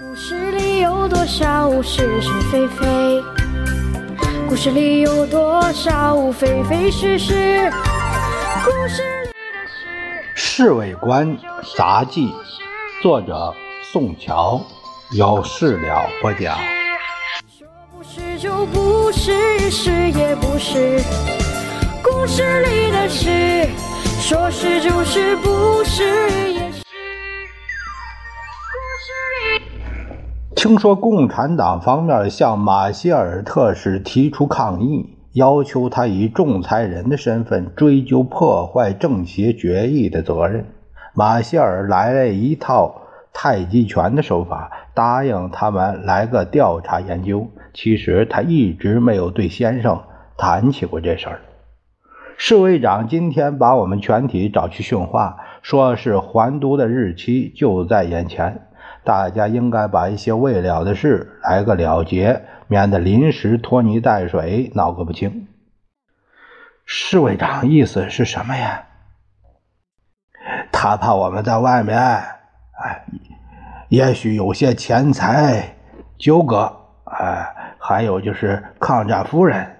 故事里有多少是是非非？故事里有多少非非是是？故事里的事。《侍卫官杂记》，作者宋乔，有事了播讲。说不是就不是，是也不是。故事里的事，说是就是，不是也。听说共产党方面向马歇尔特使提出抗议，要求他以仲裁人的身份追究破坏政协决议的责任。马歇尔来了一套太极拳的手法，答应他们来个调查研究。其实他一直没有对先生谈起过这事儿。侍卫长今天把我们全体找去训话，说是还都的日期就在眼前。大家应该把一些未了的事来个了结，免得临时拖泥带水，闹个不清。侍卫长意思是什么呀？他怕我们在外面，哎，也许有些钱财纠葛，哎，还有就是抗战夫人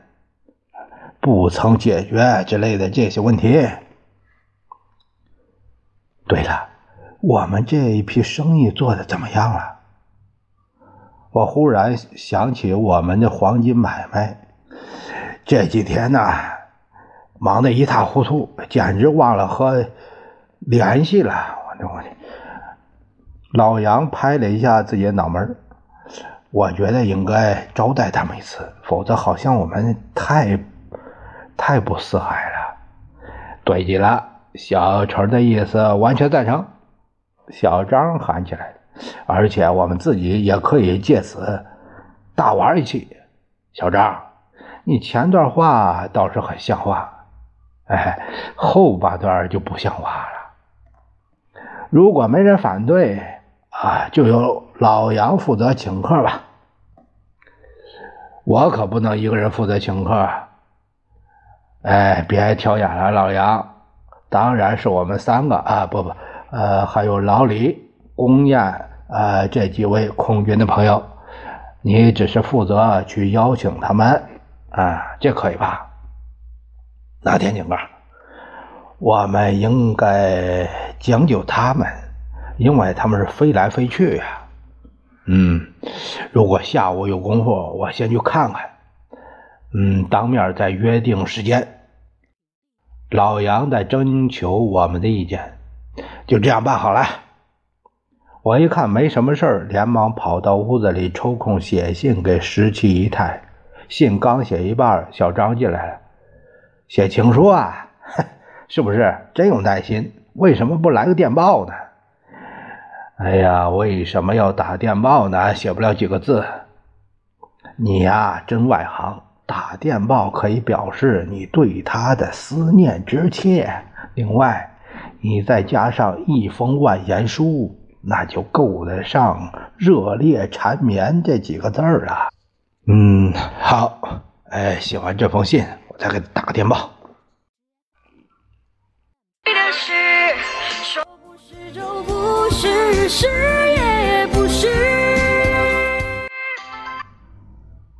不曾解决之类的这些问题。对了。我们这一批生意做的怎么样了？我忽然想起我们的黄金买卖，这几天呢，忙得一塌糊涂，简直忘了和联系了。我这我老杨拍了一下自己的脑门，我觉得应该招待他们一次，否则好像我们太太不四海了。对极了，小陈的意思完全赞成。小张喊起来，而且我们自己也可以借此大玩一气。小张，你前段话倒是很像话，哎，后半段就不像话了。如果没人反对啊，就由老杨负责请客吧。我可不能一个人负责请客。哎，别挑眼了，老杨，当然是我们三个啊，不不。呃，还有老李、龚燕，呃，这几位空军的朋友，你只是负责去邀请他们，啊，这可以吧？那天井哥，我们应该将就他们，因为他们是飞来飞去呀。嗯，如果下午有功夫，我先去看看。嗯，当面再约定时间。老杨在征求我们的意见。就这样办好了。我一看没什么事儿，连忙跑到屋子里抽空写信给十七姨太。信刚写一半，小张进来了，写情书啊？是不是？真有耐心？为什么不来个电报呢？哎呀，为什么要打电报呢？写不了几个字。你呀，真外行。打电报可以表示你对他的思念之切。另外。你再加上一封万言书，那就够得上“热烈缠绵”这几个字儿了。嗯，好，哎，写完这封信，我再给你打个电报。说不是就不是，是